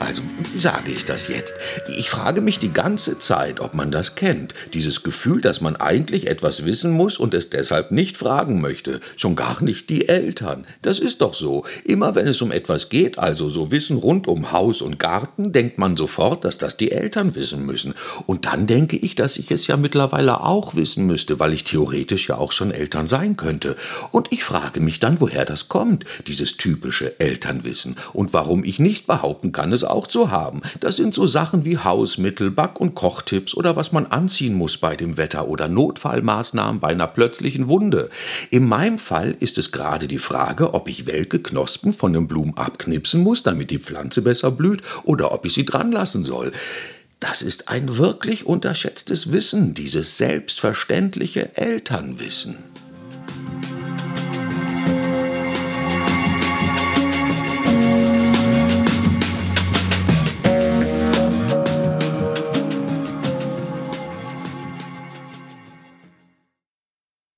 Also, wie sage ich das jetzt? Ich frage mich die ganze Zeit, ob man das kennt. Dieses Gefühl, dass man eigentlich etwas wissen muss und es deshalb nicht fragen möchte. Schon gar nicht die Eltern. Das ist doch so. Immer wenn es um etwas geht, also so Wissen rund um Haus und Garten, denkt man sofort, dass das die Eltern wissen müssen. Und dann denke ich, dass ich es ja mittlerweile auch wissen müsste, weil ich theoretisch ja auch schon Eltern sein könnte. Und ich frage mich dann, woher das kommt, dieses typische Elternwissen. Und warum ich nicht behaupten kann, es auch zu haben. Das sind so Sachen wie Hausmittel, Back- und Kochtipps oder was man anziehen muss bei dem Wetter oder Notfallmaßnahmen bei einer plötzlichen Wunde. In meinem Fall ist es gerade die Frage, ob ich welke Knospen von den Blumen abknipsen muss, damit die Pflanze besser blüht, oder ob ich sie dran lassen soll. Das ist ein wirklich unterschätztes Wissen, dieses selbstverständliche Elternwissen.